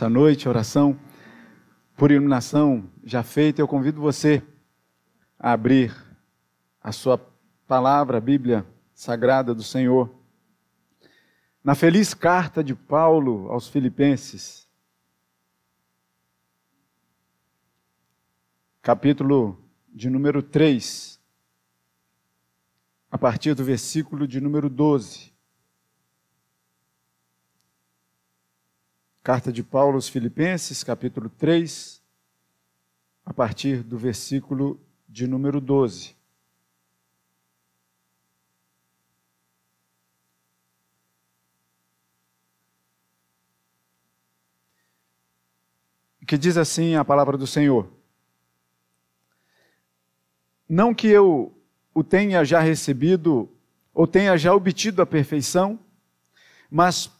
Esta noite, oração por iluminação já feita, eu convido você a abrir a sua palavra, a Bíblia Sagrada do Senhor. Na feliz carta de Paulo aos Filipenses, capítulo de número 3, a partir do versículo de número 12. Carta de Paulo aos Filipenses, capítulo 3, a partir do versículo de número 12. Que diz assim a palavra do Senhor: Não que eu o tenha já recebido ou tenha já obtido a perfeição, mas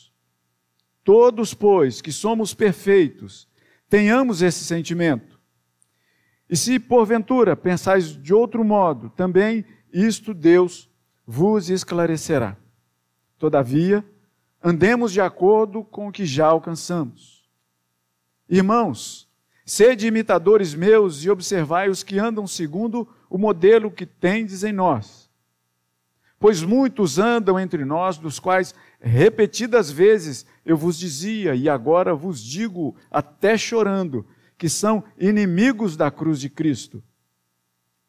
Todos, pois, que somos perfeitos, tenhamos esse sentimento. E se porventura pensais de outro modo, também isto Deus vos esclarecerá. Todavia, andemos de acordo com o que já alcançamos. Irmãos, sede imitadores meus e observai os que andam segundo o modelo que tendes em nós. Pois muitos andam entre nós, dos quais repetidas vezes eu vos dizia, e agora vos digo, até chorando, que são inimigos da cruz de Cristo.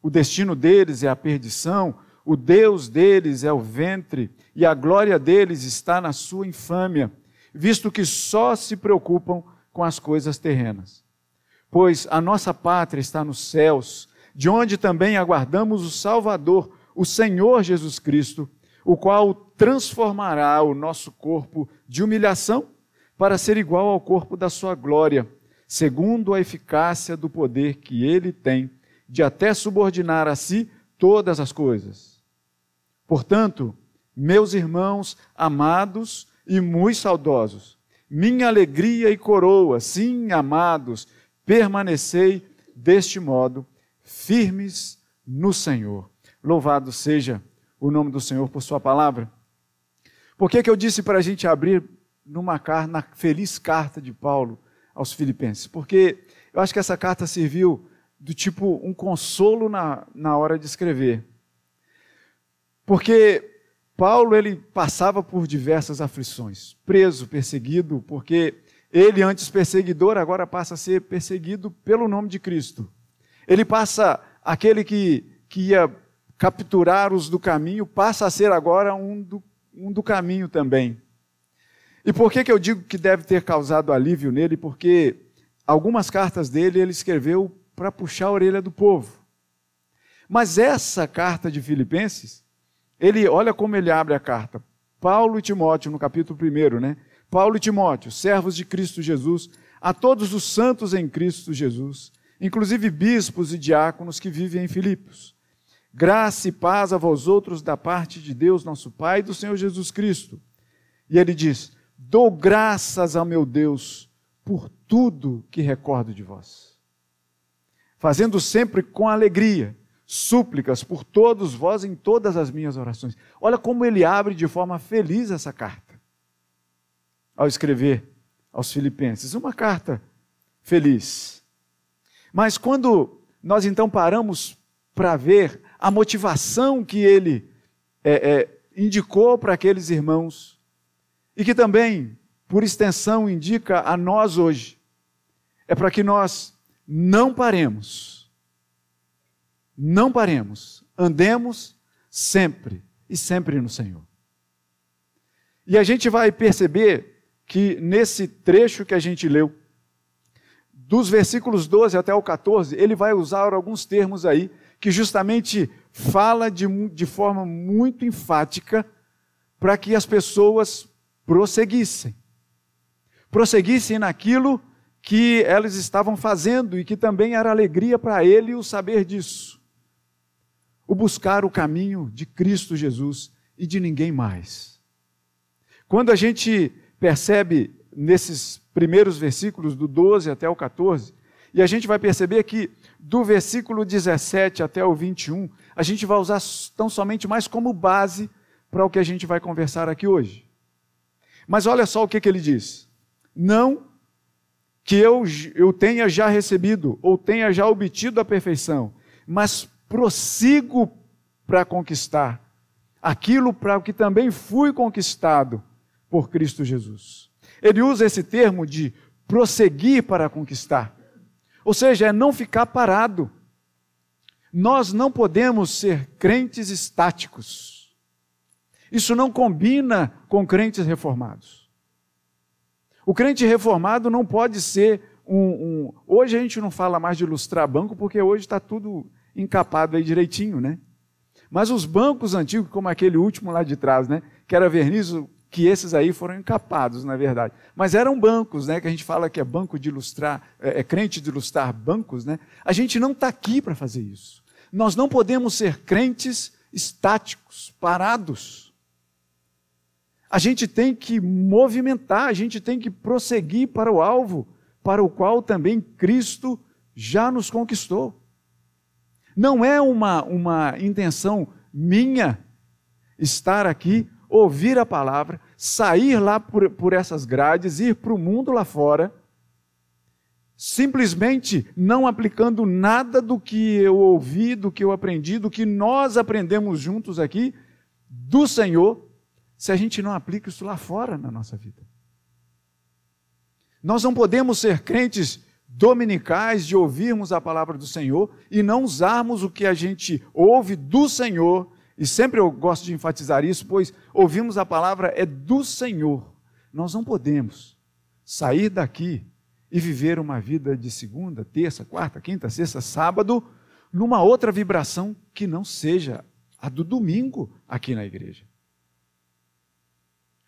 O destino deles é a perdição, o Deus deles é o ventre, e a glória deles está na sua infâmia, visto que só se preocupam com as coisas terrenas. Pois a nossa pátria está nos céus, de onde também aguardamos o Salvador, o Senhor Jesus Cristo, o qual transformará o nosso corpo de humilhação para ser igual ao corpo da sua glória, segundo a eficácia do poder que ele tem de até subordinar a si todas as coisas. Portanto, meus irmãos amados e muito saudosos, minha alegria e coroa, sim, amados, permanecei deste modo, firmes no Senhor. Louvado seja o nome do Senhor por Sua palavra. Por que, que eu disse para a gente abrir numa na feliz carta de Paulo aos Filipenses? Porque eu acho que essa carta serviu do tipo um consolo na, na hora de escrever. Porque Paulo ele passava por diversas aflições, preso, perseguido, porque ele antes perseguidor agora passa a ser perseguido pelo nome de Cristo. Ele passa aquele que, que ia capturar os do caminho, passa a ser agora um do um do caminho também. E por que, que eu digo que deve ter causado alívio nele? Porque algumas cartas dele ele escreveu para puxar a orelha do povo. Mas essa carta de Filipenses, ele olha como ele abre a carta. Paulo e Timóteo, no capítulo 1, né? Paulo e Timóteo, servos de Cristo Jesus, a todos os santos em Cristo Jesus, inclusive bispos e diáconos que vivem em Filipos. Graça e paz a vós outros da parte de Deus, nosso Pai, e do Senhor Jesus Cristo. E ele diz: Dou graças ao meu Deus por tudo que recordo de vós, fazendo sempre com alegria súplicas por todos vós em todas as minhas orações. Olha como ele abre de forma feliz essa carta, ao escrever aos Filipenses. Uma carta feliz. Mas quando nós então paramos para ver a motivação que ele é, é, indicou para aqueles irmãos e que também, por extensão, indica a nós hoje, é para que nós não paremos, não paremos, andemos sempre e sempre no Senhor. E a gente vai perceber que nesse trecho que a gente leu, dos versículos 12 até o 14, ele vai usar alguns termos aí que justamente fala de, de forma muito enfática para que as pessoas prosseguissem. Prosseguissem naquilo que elas estavam fazendo e que também era alegria para ele o saber disso. O buscar o caminho de Cristo Jesus e de ninguém mais. Quando a gente percebe nesses primeiros versículos, do 12 até o 14, e a gente vai perceber que do versículo 17 até o 21, a gente vai usar tão somente mais como base para o que a gente vai conversar aqui hoje. Mas olha só o que, que ele diz: Não que eu, eu tenha já recebido ou tenha já obtido a perfeição, mas prossigo para conquistar aquilo para o que também fui conquistado por Cristo Jesus. Ele usa esse termo de prosseguir para conquistar. Ou seja, é não ficar parado. Nós não podemos ser crentes estáticos. Isso não combina com crentes reformados. O crente reformado não pode ser um, um, Hoje a gente não fala mais de ilustrar banco, porque hoje está tudo encapado aí direitinho, né? Mas os bancos antigos, como aquele último lá de trás, né? Que era verniz, que esses aí foram encapados, na verdade. Mas eram bancos, né? Que a gente fala que é banco de ilustrar, é, é crente de ilustrar bancos, né? A gente não está aqui para fazer isso. Nós não podemos ser crentes estáticos, parados. A gente tem que movimentar, a gente tem que prosseguir para o alvo, para o qual também Cristo já nos conquistou. Não é uma, uma intenção minha estar aqui ouvir a palavra, sair lá por, por essas grades, ir para o mundo lá fora, simplesmente não aplicando nada do que eu ouvi, do que eu aprendi, do que nós aprendemos juntos aqui, do Senhor, se a gente não aplica isso lá fora na nossa vida. Nós não podemos ser crentes dominicais de ouvirmos a palavra do Senhor e não usarmos o que a gente ouve do Senhor e sempre eu gosto de enfatizar isso, pois ouvimos a palavra é do Senhor. Nós não podemos sair daqui e viver uma vida de segunda, terça, quarta, quinta, sexta, sábado, numa outra vibração que não seja a do domingo aqui na igreja.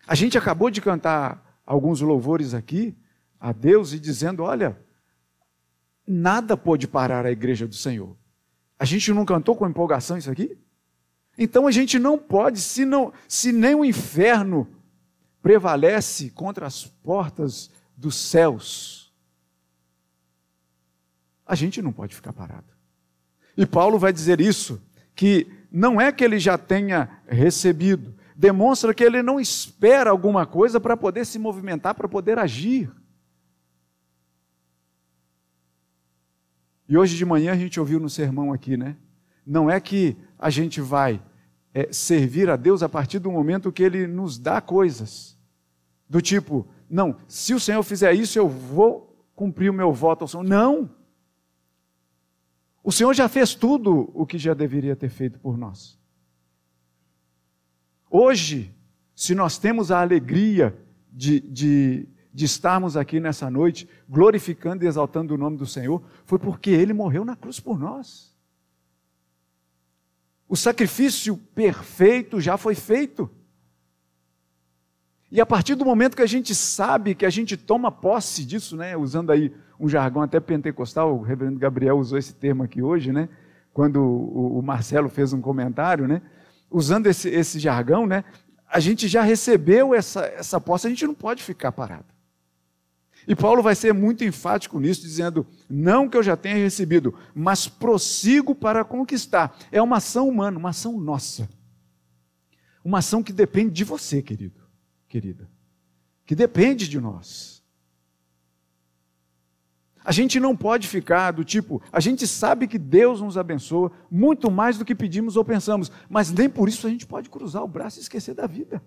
A gente acabou de cantar alguns louvores aqui a Deus e dizendo: olha, nada pode parar a igreja do Senhor. A gente não cantou com empolgação isso aqui? Então a gente não pode, se, não, se nem o inferno prevalece contra as portas dos céus, a gente não pode ficar parado. E Paulo vai dizer isso, que não é que ele já tenha recebido, demonstra que ele não espera alguma coisa para poder se movimentar, para poder agir. E hoje de manhã a gente ouviu no sermão aqui, né? Não é que a gente vai é, servir a Deus a partir do momento que Ele nos dá coisas. Do tipo, não, se o Senhor fizer isso, eu vou cumprir o meu voto ao Senhor. Não! O Senhor já fez tudo o que já deveria ter feito por nós. Hoje, se nós temos a alegria de, de, de estarmos aqui nessa noite, glorificando e exaltando o nome do Senhor, foi porque Ele morreu na cruz por nós. O sacrifício perfeito já foi feito. E a partir do momento que a gente sabe, que a gente toma posse disso, né, usando aí um jargão até pentecostal, o reverendo Gabriel usou esse termo aqui hoje, né, quando o, Marcelo fez um comentário, né, usando esse, esse jargão, né, a gente já recebeu essa, essa posse, a gente não pode ficar parado. E Paulo vai ser muito enfático nisso, dizendo: não que eu já tenha recebido, mas prossigo para conquistar. É uma ação humana, uma ação nossa. Uma ação que depende de você, querido, querida. Que depende de nós. A gente não pode ficar do tipo, a gente sabe que Deus nos abençoa muito mais do que pedimos ou pensamos, mas nem por isso a gente pode cruzar o braço e esquecer da vida.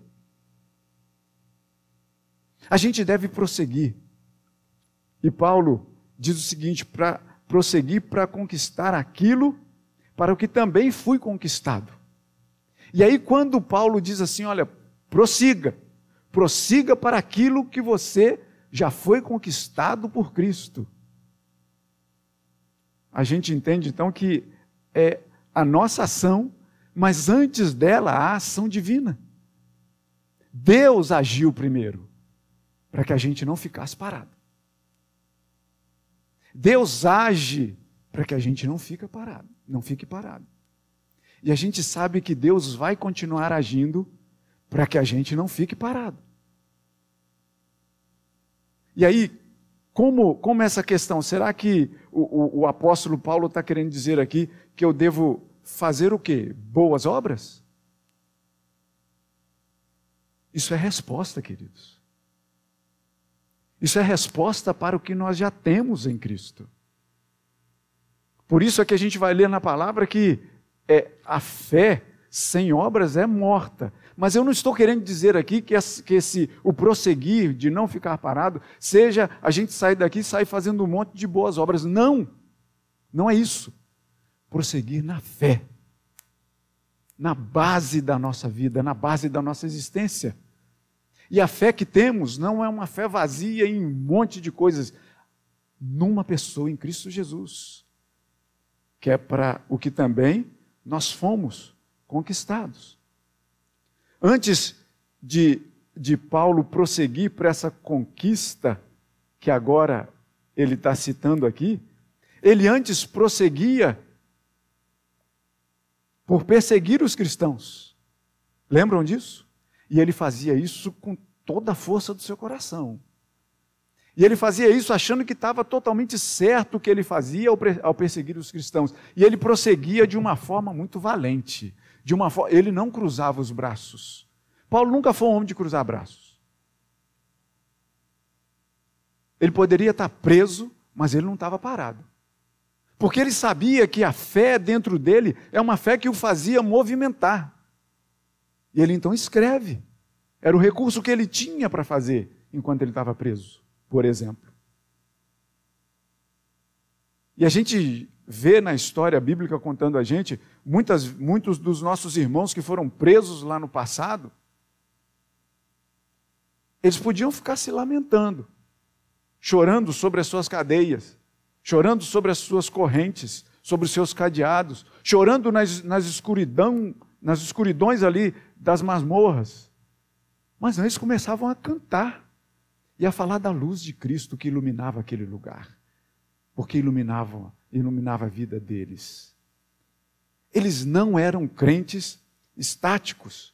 A gente deve prosseguir e Paulo diz o seguinte: para prosseguir para conquistar aquilo para o que também fui conquistado. E aí, quando Paulo diz assim: olha, prossiga, prossiga para aquilo que você já foi conquistado por Cristo. A gente entende então que é a nossa ação, mas antes dela a ação divina. Deus agiu primeiro, para que a gente não ficasse parado. Deus age para que a gente não fique parado, não fique parado. E a gente sabe que Deus vai continuar agindo para que a gente não fique parado. E aí, como, como essa questão? Será que o, o, o apóstolo Paulo está querendo dizer aqui que eu devo fazer o quê? Boas obras? Isso é resposta, queridos. Isso é resposta para o que nós já temos em Cristo. Por isso é que a gente vai ler na palavra que é, a fé sem obras é morta. Mas eu não estou querendo dizer aqui que, esse, que esse, o prosseguir de não ficar parado seja a gente sair daqui e sair fazendo um monte de boas obras. Não, não é isso. Prosseguir na fé, na base da nossa vida, na base da nossa existência. E a fé que temos não é uma fé vazia em um monte de coisas, numa pessoa, em Cristo Jesus, que é para o que também nós fomos conquistados. Antes de, de Paulo prosseguir para essa conquista que agora ele está citando aqui, ele antes prosseguia por perseguir os cristãos. Lembram disso? E ele fazia isso com toda a força do seu coração. E ele fazia isso achando que estava totalmente certo o que ele fazia ao perseguir os cristãos. E ele prosseguia de uma forma muito valente. De uma forma, ele não cruzava os braços. Paulo nunca foi um homem de cruzar braços. Ele poderia estar preso, mas ele não estava parado. Porque ele sabia que a fé dentro dele é uma fé que o fazia movimentar. E ele então escreve. Era o recurso que ele tinha para fazer enquanto ele estava preso, por exemplo. E a gente vê na história bíblica contando a gente, muitas, muitos dos nossos irmãos que foram presos lá no passado, eles podiam ficar se lamentando, chorando sobre as suas cadeias, chorando sobre as suas correntes, sobre os seus cadeados, chorando nas, nas escuridão, nas escuridões ali das masmorras. Mas eles começavam a cantar e a falar da luz de Cristo que iluminava aquele lugar, porque iluminava, iluminava a vida deles. Eles não eram crentes estáticos.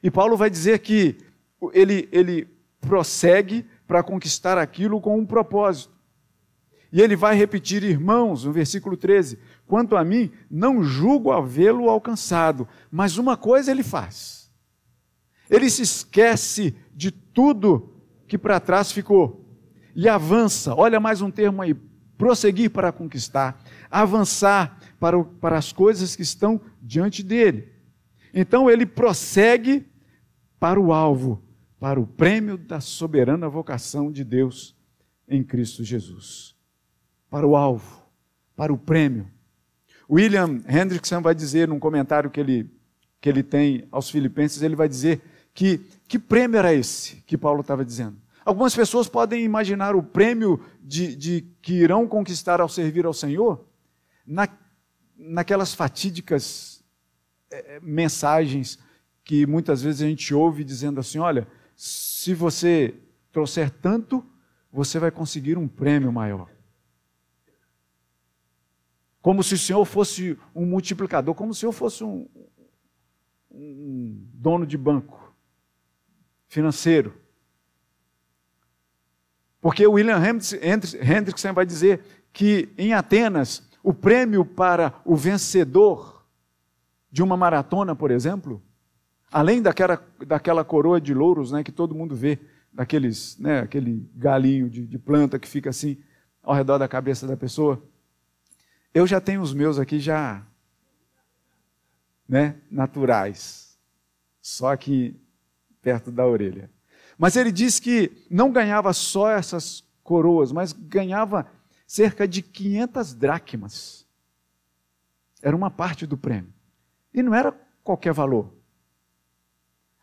E Paulo vai dizer que ele, ele prossegue para conquistar aquilo com um propósito. E ele vai repetir, irmãos, no versículo 13: Quanto a mim, não julgo havê-lo alcançado, mas uma coisa ele faz. Ele se esquece de tudo que para trás ficou e avança. Olha mais um termo aí: prosseguir para conquistar, avançar para, o, para as coisas que estão diante dele. Então ele prossegue para o alvo, para o prêmio da soberana vocação de Deus em Cristo Jesus. Para o alvo, para o prêmio. William Hendrickson vai dizer num comentário que ele, que ele tem aos Filipenses, ele vai dizer que que prêmio era esse que Paulo estava dizendo? Algumas pessoas podem imaginar o prêmio de, de que irão conquistar ao servir ao Senhor na, naquelas fatídicas é, mensagens que muitas vezes a gente ouve dizendo assim: olha, se você trouxer tanto, você vai conseguir um prêmio maior. Como se o Senhor fosse um multiplicador, como se o Senhor fosse um, um dono de banco financeiro. Porque William Hendrickson vai dizer que em Atenas, o prêmio para o vencedor de uma maratona, por exemplo, além daquela, daquela coroa de louros né, que todo mundo vê, daqueles, né, aquele galinho de, de planta que fica assim ao redor da cabeça da pessoa, eu já tenho os meus aqui já né, naturais, só aqui perto da orelha. Mas ele diz que não ganhava só essas coroas, mas ganhava cerca de 500 dracmas. Era uma parte do prêmio. E não era qualquer valor.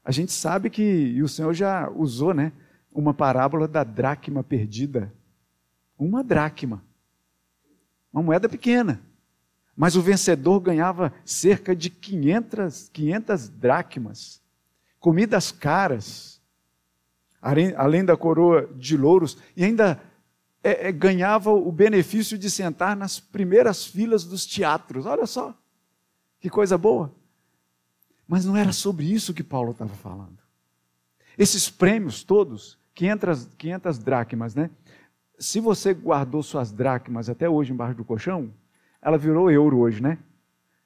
A gente sabe que, e o Senhor já usou, né, uma parábola da dracma perdida. Uma dracma. Uma moeda pequena. Mas o vencedor ganhava cerca de 500, 500 dracmas. Comidas caras além da coroa de louros, e ainda é, é, ganhava o benefício de sentar nas primeiras filas dos teatros. Olha só, que coisa boa. Mas não era sobre isso que Paulo estava falando. Esses prêmios todos, 500, 500 dracmas, né? Se você guardou suas dracmas até hoje embaixo do colchão, ela virou euro hoje, né?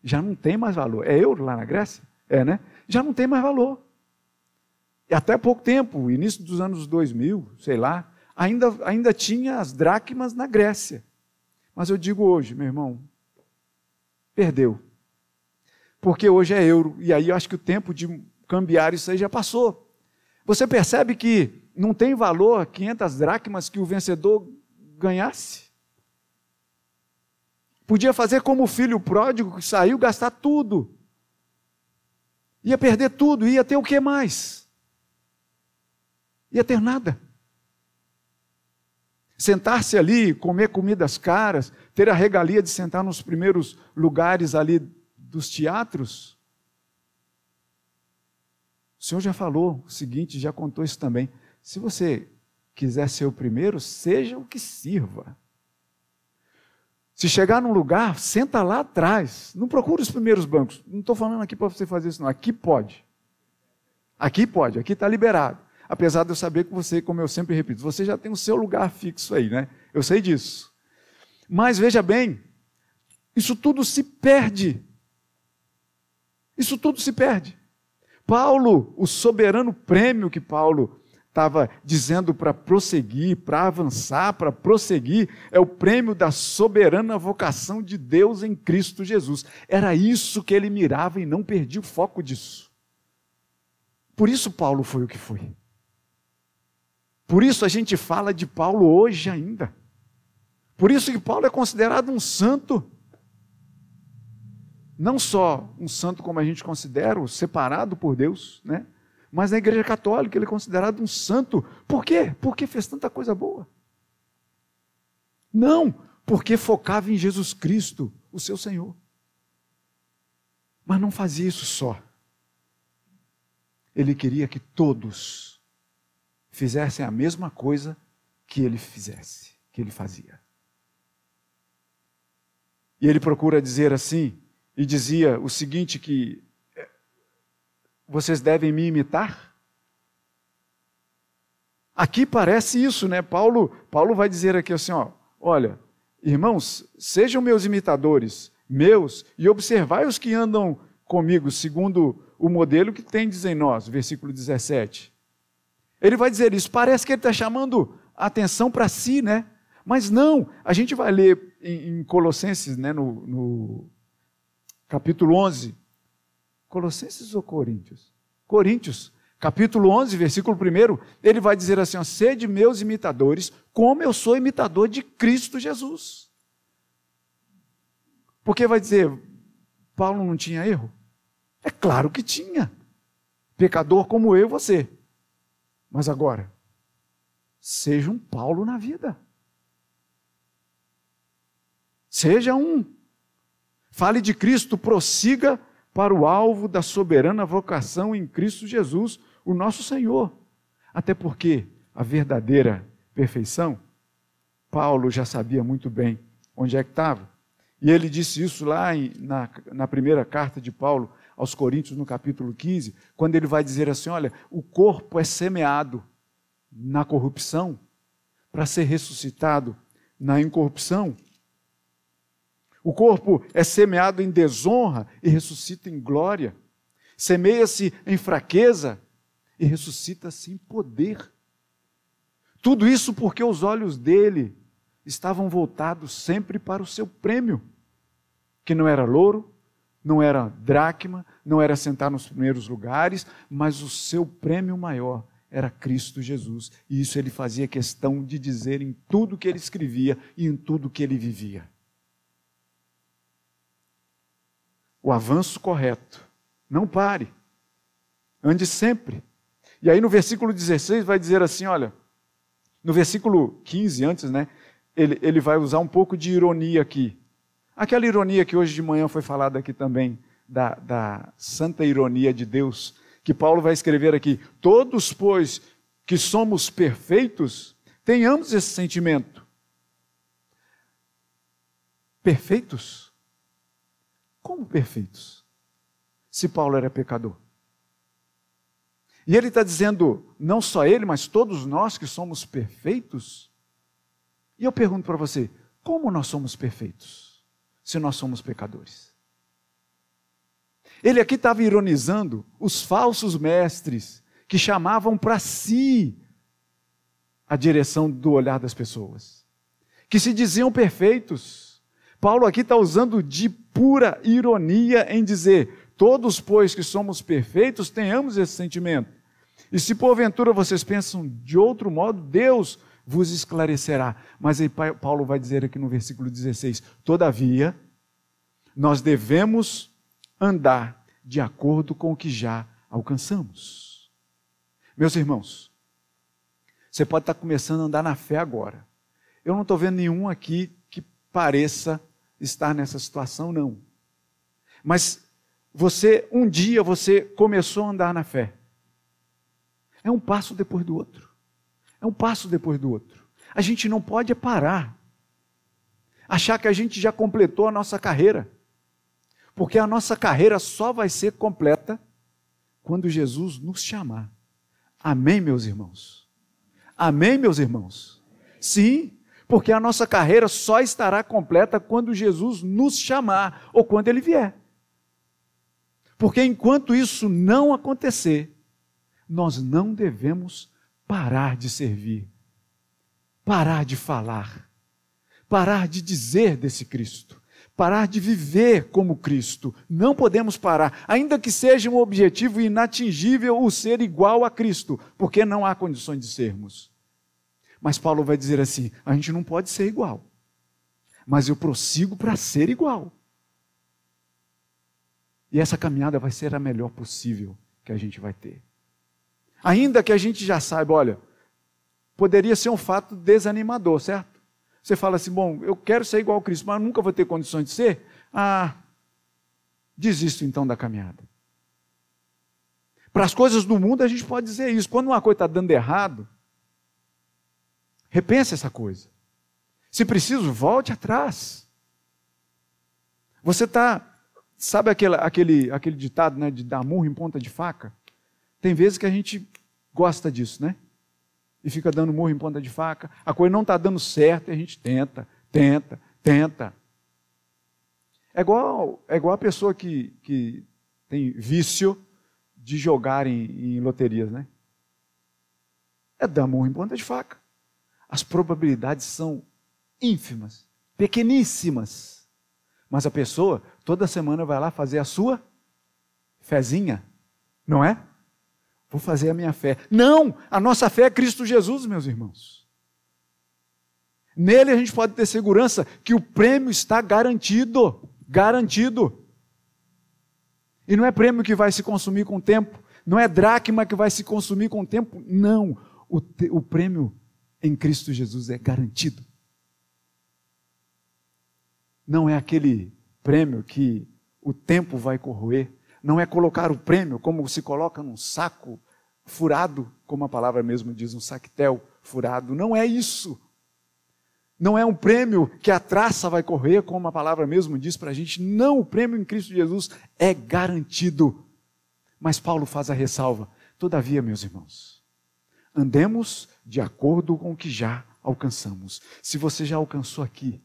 Já não tem mais valor. É euro lá na Grécia? É, né? Já não tem mais valor. E até pouco tempo, início dos anos 2000, sei lá, ainda, ainda tinha as dracmas na Grécia. Mas eu digo hoje, meu irmão, perdeu. Porque hoje é euro. E aí eu acho que o tempo de cambiar isso aí já passou. Você percebe que não tem valor 500 dracmas que o vencedor ganhasse? Podia fazer como o filho pródigo que saiu gastar tudo. Ia perder tudo, ia ter o que mais? Ia ter nada. Sentar-se ali, comer comidas caras, ter a regalia de sentar nos primeiros lugares ali dos teatros. O Senhor já falou o seguinte, já contou isso também. Se você quiser ser o primeiro, seja o que sirva. Se chegar num lugar, senta lá atrás. Não procure os primeiros bancos. Não estou falando aqui para você fazer isso, não. Aqui pode. Aqui pode, aqui está liberado. Apesar de eu saber que você, como eu sempre repito, você já tem o seu lugar fixo aí, né? Eu sei disso. Mas veja bem, isso tudo se perde. Isso tudo se perde. Paulo, o soberano prêmio que Paulo estava dizendo para prosseguir, para avançar, para prosseguir, é o prêmio da soberana vocação de Deus em Cristo Jesus. Era isso que ele mirava e não perdia o foco disso. Por isso Paulo foi o que foi. Por isso a gente fala de Paulo hoje ainda. Por isso que Paulo é considerado um santo. Não só um santo como a gente considera, separado por Deus, né? Mas na igreja católica ele é considerado um santo. Por quê? Porque fez tanta coisa boa. Não, porque focava em Jesus Cristo, o seu Senhor. Mas não fazia isso só. Ele queria que todos fizessem a mesma coisa que ele fizesse, que ele fazia. E ele procura dizer assim, e dizia o seguinte que vocês devem me imitar? Aqui parece isso, né? Paulo, Paulo vai dizer aqui assim, ó, olha, irmãos, sejam meus imitadores, meus, e observai os que andam comigo, segundo o modelo que tendes em nós, versículo 17. Ele vai dizer isso, parece que ele está chamando a atenção para si, né? Mas não, a gente vai ler em, em Colossenses, né, no, no capítulo 11, Colossenses ou Coríntios? Coríntios, capítulo 11, versículo 1, ele vai dizer assim: ó, Sede meus imitadores, como eu sou imitador de Cristo Jesus. Porque vai dizer, Paulo não tinha erro? É claro que tinha. Pecador como eu e você. Mas agora, seja um Paulo na vida. Seja um. Fale de Cristo, prossiga para o alvo da soberana vocação em Cristo Jesus, o nosso Senhor. Até porque a verdadeira perfeição, Paulo já sabia muito bem onde é que estava. E ele disse isso lá em, na, na primeira carta de Paulo aos Coríntios, no capítulo 15, quando ele vai dizer assim: olha, o corpo é semeado na corrupção para ser ressuscitado na incorrupção. O corpo é semeado em desonra e ressuscita em glória. Semeia-se em fraqueza e ressuscita-se em poder. Tudo isso porque os olhos dele estavam voltados sempre para o seu prêmio, que não era louro, não era dracma, não era sentar nos primeiros lugares, mas o seu prêmio maior era Cristo Jesus. E isso ele fazia questão de dizer em tudo que ele escrevia e em tudo que ele vivia. O avanço correto. Não pare. Ande sempre. E aí no versículo 16 vai dizer assim: olha, no versículo 15 antes, né? Ele, ele vai usar um pouco de ironia aqui. Aquela ironia que hoje de manhã foi falada aqui também, da, da santa ironia de Deus, que Paulo vai escrever aqui: Todos, pois, que somos perfeitos, tenhamos esse sentimento. perfeitos? Como perfeitos? Se Paulo era pecador. E ele está dizendo, não só ele, mas todos nós que somos perfeitos. E eu pergunto para você, como nós somos perfeitos, se nós somos pecadores? Ele aqui estava ironizando os falsos mestres que chamavam para si a direção do olhar das pessoas, que se diziam perfeitos. Paulo aqui está usando de pura ironia em dizer: todos, pois que somos perfeitos, tenhamos esse sentimento. E se porventura vocês pensam de outro modo, Deus vos esclarecerá. Mas aí Paulo vai dizer aqui no versículo 16: Todavia, nós devemos andar de acordo com o que já alcançamos. Meus irmãos, você pode estar começando a andar na fé agora. Eu não estou vendo nenhum aqui que pareça estar nessa situação, não. Mas você, um dia, você começou a andar na fé. É um passo depois do outro. É um passo depois do outro. A gente não pode parar. Achar que a gente já completou a nossa carreira. Porque a nossa carreira só vai ser completa quando Jesus nos chamar. Amém, meus irmãos? Amém, meus irmãos? Sim, porque a nossa carreira só estará completa quando Jesus nos chamar ou quando ele vier. Porque enquanto isso não acontecer, nós não devemos parar de servir, parar de falar, parar de dizer desse Cristo, parar de viver como Cristo. Não podemos parar, ainda que seja um objetivo inatingível o ser igual a Cristo, porque não há condições de sermos. Mas Paulo vai dizer assim: a gente não pode ser igual, mas eu prossigo para ser igual. E essa caminhada vai ser a melhor possível que a gente vai ter. Ainda que a gente já saiba, olha, poderia ser um fato desanimador, certo? Você fala assim, bom, eu quero ser igual a Cristo, mas nunca vou ter condições de ser. Ah, desisto então da caminhada. Para as coisas do mundo a gente pode dizer isso. Quando uma coisa está dando errado, repense essa coisa. Se preciso, volte atrás. Você está, sabe aquele, aquele, aquele ditado né, de dar murro em ponta de faca? Tem vezes que a gente gosta disso, né? e fica dando murro em ponta de faca. A coisa não está dando certo e a gente tenta, tenta, tenta. É igual, é igual a pessoa que, que tem vício de jogar em, em loterias, né? É dar murro em ponta de faca. As probabilidades são ínfimas, pequeníssimas. Mas a pessoa toda semana vai lá fazer a sua fezinha, não é? Vou fazer a minha fé. Não! A nossa fé é Cristo Jesus, meus irmãos. Nele a gente pode ter segurança que o prêmio está garantido. Garantido. E não é prêmio que vai se consumir com o tempo. Não é dracma que vai se consumir com o tempo. Não. O, te, o prêmio em Cristo Jesus é garantido. Não é aquele prêmio que o tempo vai corroer não é colocar o prêmio como se coloca num saco furado, como a palavra mesmo diz, um saquetel furado. Não é isso. Não é um prêmio que a traça vai correr, como a palavra mesmo diz para a gente. Não, o prêmio em Cristo Jesus é garantido. Mas Paulo faz a ressalva. Todavia, meus irmãos, andemos de acordo com o que já alcançamos. Se você já alcançou aqui,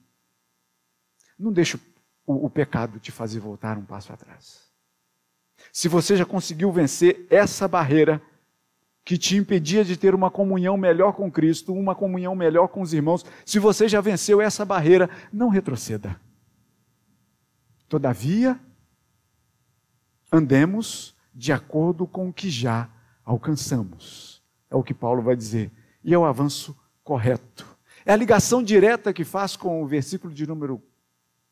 não deixe o, o pecado te fazer voltar um passo atrás. Se você já conseguiu vencer essa barreira que te impedia de ter uma comunhão melhor com Cristo, uma comunhão melhor com os irmãos, se você já venceu essa barreira, não retroceda. Todavia, andemos de acordo com o que já alcançamos. É o que Paulo vai dizer. E é o avanço correto. É a ligação direta que faz com o versículo de número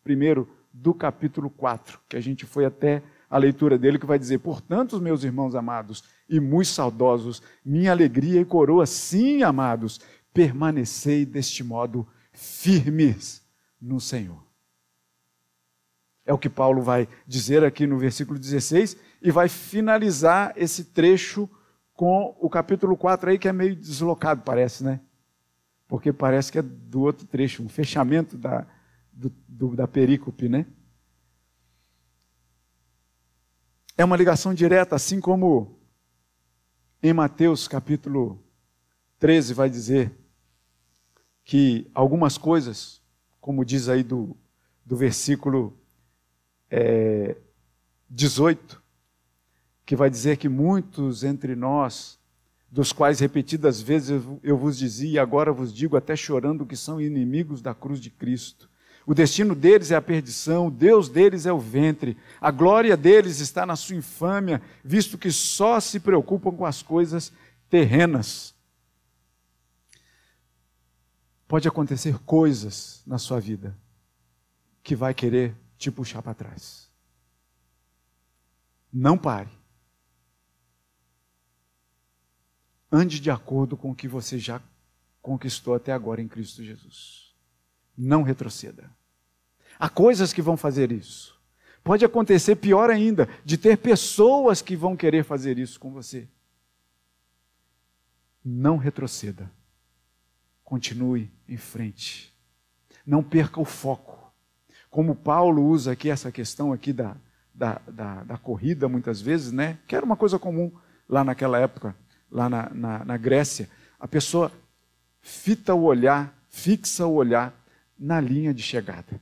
1 do capítulo 4, que a gente foi até a leitura dele, que vai dizer: Portanto, meus irmãos amados e muito saudosos, minha alegria e coroa, sim, amados, permanecei deste modo firmes no Senhor. É o que Paulo vai dizer aqui no versículo 16 e vai finalizar esse trecho com o capítulo 4 aí, que é meio deslocado, parece, né? Porque parece que é do outro trecho, um fechamento da, do, do, da perícope, né? É uma ligação direta, assim como em Mateus capítulo 13 vai dizer que algumas coisas, como diz aí do, do versículo é, 18, que vai dizer que muitos entre nós, dos quais repetidas vezes eu, vos dizia, e agora vos digo até chorando, que são inimigos da cruz de Cristo. O destino deles é a perdição, o Deus deles é o ventre, a glória deles está na sua infâmia, visto que só se preocupam com as coisas terrenas. Pode acontecer coisas na sua vida que vai querer te puxar para trás. Não pare. Ande de acordo com o que você já conquistou até agora em Cristo Jesus. Não retroceda. Há coisas que vão fazer isso. Pode acontecer pior ainda, de ter pessoas que vão querer fazer isso com você. Não retroceda. Continue em frente. Não perca o foco. Como Paulo usa aqui essa questão aqui da, da, da, da corrida, muitas vezes, né? Que era uma coisa comum lá naquela época, lá na, na, na Grécia. A pessoa fita o olhar, fixa o olhar na linha de chegada.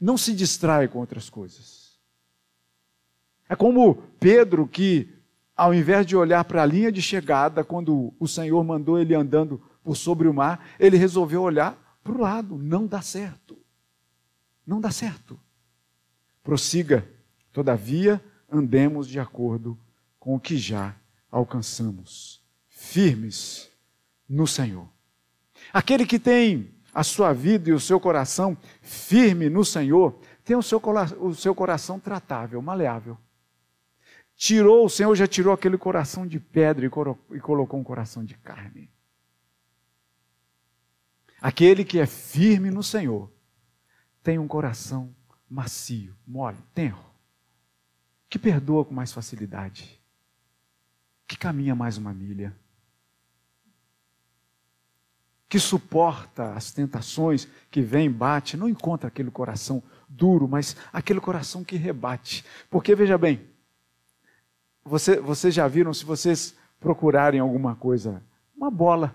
Não se distrai com outras coisas. É como Pedro que, ao invés de olhar para a linha de chegada, quando o Senhor mandou ele andando por sobre o mar, ele resolveu olhar para o lado. Não dá certo. Não dá certo. Prossiga, todavia, andemos de acordo com o que já alcançamos, firmes no Senhor. Aquele que tem a sua vida e o seu coração firme no Senhor, tem o seu, o seu coração tratável, maleável. Tirou, o Senhor já tirou aquele coração de pedra e colocou um coração de carne. Aquele que é firme no Senhor tem um coração macio, mole, tenro, que perdoa com mais facilidade, que caminha mais uma milha que suporta as tentações que vem, bate, não encontra aquele coração duro, mas aquele coração que rebate. Porque veja bem, você, vocês já viram, se vocês procurarem alguma coisa, uma bola.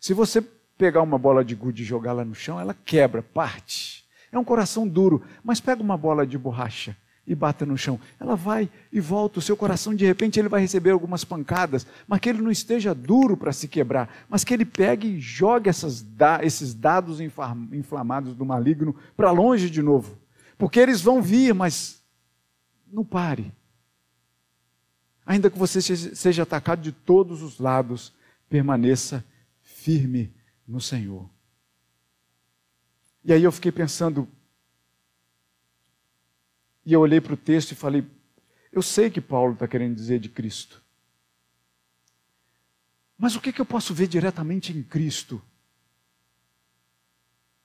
Se você pegar uma bola de gude e jogá-la no chão, ela quebra, parte. É um coração duro, mas pega uma bola de borracha e bata no chão. Ela vai e volta, o seu coração de repente ele vai receber algumas pancadas, mas que ele não esteja duro para se quebrar, mas que ele pegue e jogue essas, esses dados inflamados do maligno para longe de novo. Porque eles vão vir, mas não pare. Ainda que você seja atacado de todos os lados, permaneça firme no Senhor. E aí eu fiquei pensando, e eu olhei para o texto e falei: eu sei que Paulo está querendo dizer de Cristo. Mas o que, que eu posso ver diretamente em Cristo?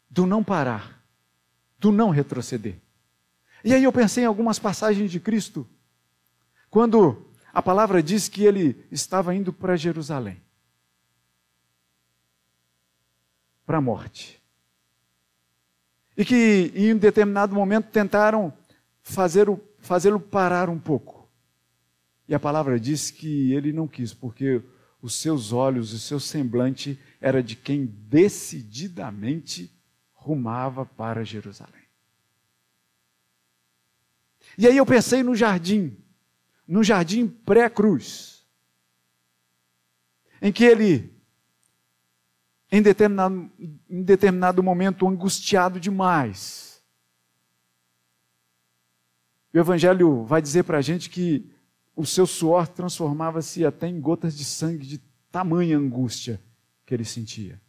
Do não parar, do não retroceder. E aí eu pensei em algumas passagens de Cristo, quando a palavra diz que ele estava indo para Jerusalém para a morte. E que em um determinado momento tentaram fazê-lo fazê parar um pouco. E a palavra diz que ele não quis, porque os seus olhos, o seu semblante era de quem decididamente rumava para Jerusalém. E aí eu pensei no jardim, no jardim pré-cruz, em que ele, em determinado, em determinado momento, angustiado demais, o Evangelho vai dizer para a gente que o seu suor transformava-se até em gotas de sangue de tamanha angústia que ele sentia.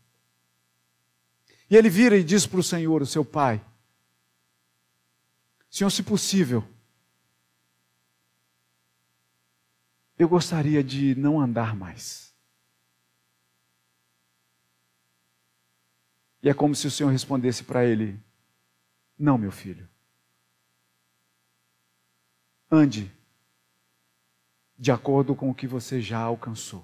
E ele vira e diz para o Senhor, o seu pai: Senhor, se possível, eu gostaria de não andar mais. E é como se o Senhor respondesse para ele: Não, meu filho. Ande de acordo com o que você já alcançou.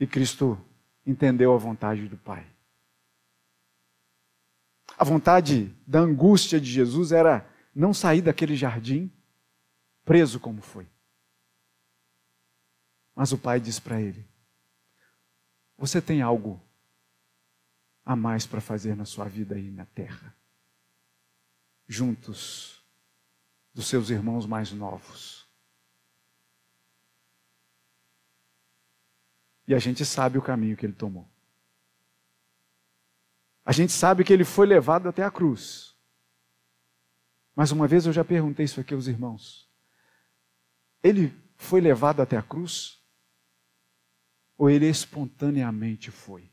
E Cristo entendeu a vontade do Pai. A vontade da angústia de Jesus era não sair daquele jardim preso como foi. Mas o pai diz para ele: Você tem algo a mais para fazer na sua vida aí na terra, juntos dos seus irmãos mais novos. E a gente sabe o caminho que ele tomou. A gente sabe que ele foi levado até a cruz. Mas uma vez eu já perguntei isso aqui aos irmãos. Ele foi levado até a cruz? Ou ele espontaneamente foi?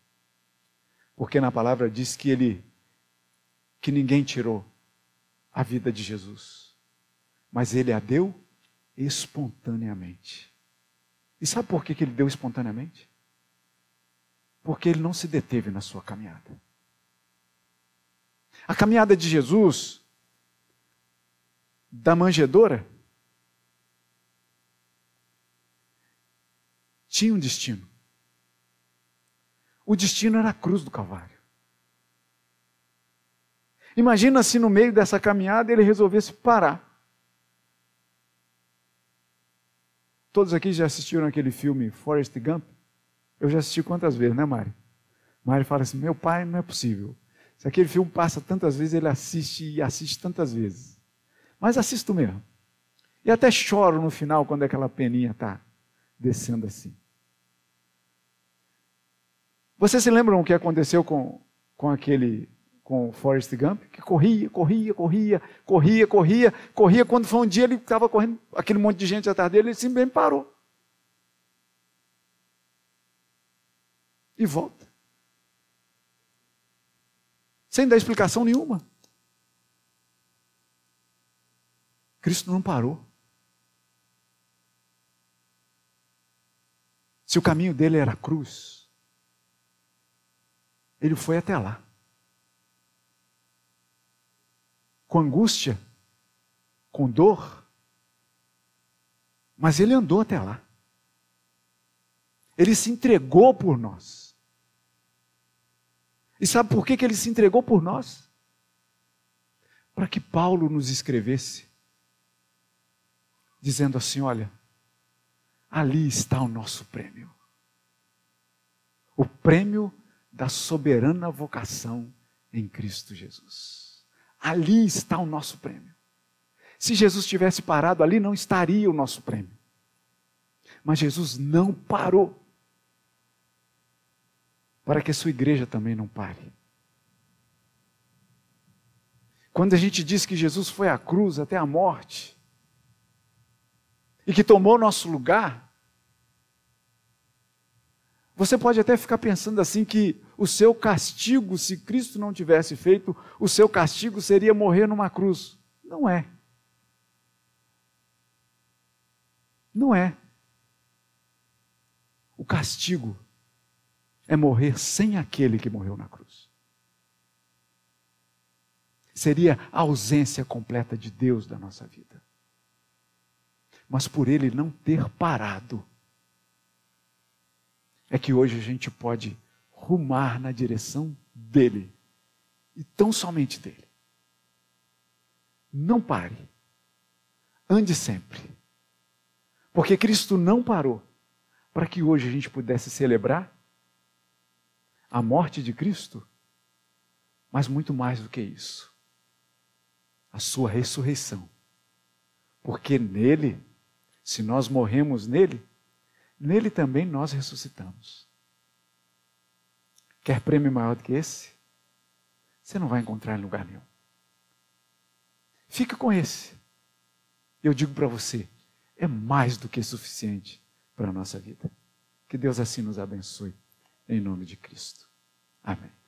Porque na palavra diz que ele que ninguém tirou a vida de Jesus, mas ele a deu espontaneamente. E sabe por que ele deu espontaneamente? Porque ele não se deteve na sua caminhada. A caminhada de Jesus, da manjedoura, tinha um destino. O destino era a cruz do Calvário. Imagina se no meio dessa caminhada ele resolvesse parar. Todos aqui já assistiram aquele filme Forrest Gump? Eu já assisti quantas vezes, né, Mari? Mari fala assim: meu pai, não é possível. Se aquele filme passa tantas vezes, ele assiste e assiste tantas vezes. Mas assisto mesmo. E até choro no final quando aquela peninha está descendo assim. Vocês se lembram o que aconteceu com, com aquele, com o Forrest Gump? Que corria, corria, corria, corria, corria, corria. Quando foi um dia, ele estava correndo, aquele monte de gente atrás dele, ele simplesmente parou. E volta. Sem dar explicação nenhuma. Cristo não parou. Se o caminho dele era a cruz, ele foi até lá. Com angústia, com dor, mas ele andou até lá. Ele se entregou por nós. E sabe por que, que ele se entregou por nós? Para que Paulo nos escrevesse, dizendo assim: olha, ali está o nosso prêmio. O prêmio da soberana vocação em Cristo Jesus. Ali está o nosso prêmio. Se Jesus tivesse parado ali, não estaria o nosso prêmio. Mas Jesus não parou. Para que a sua igreja também não pare. Quando a gente diz que Jesus foi à cruz até a morte, e que tomou nosso lugar, você pode até ficar pensando assim que o seu castigo, se Cristo não tivesse feito, o seu castigo seria morrer numa cruz. Não é. Não é. O castigo é morrer sem aquele que morreu na cruz. Seria a ausência completa de Deus da nossa vida. Mas por ele não ter parado, é que hoje a gente pode rumar na direção dele e tão somente dele. Não pare. Ande sempre. Porque Cristo não parou para que hoje a gente pudesse celebrar a morte de Cristo, mas muito mais do que isso, a sua ressurreição. Porque nele, se nós morremos nele, nele também nós ressuscitamos. Quer prêmio maior do que esse? Você não vai encontrar em lugar nenhum. Fique com esse. Eu digo para você, é mais do que suficiente para a nossa vida. Que Deus assim nos abençoe, em nome de Cristo. Amém.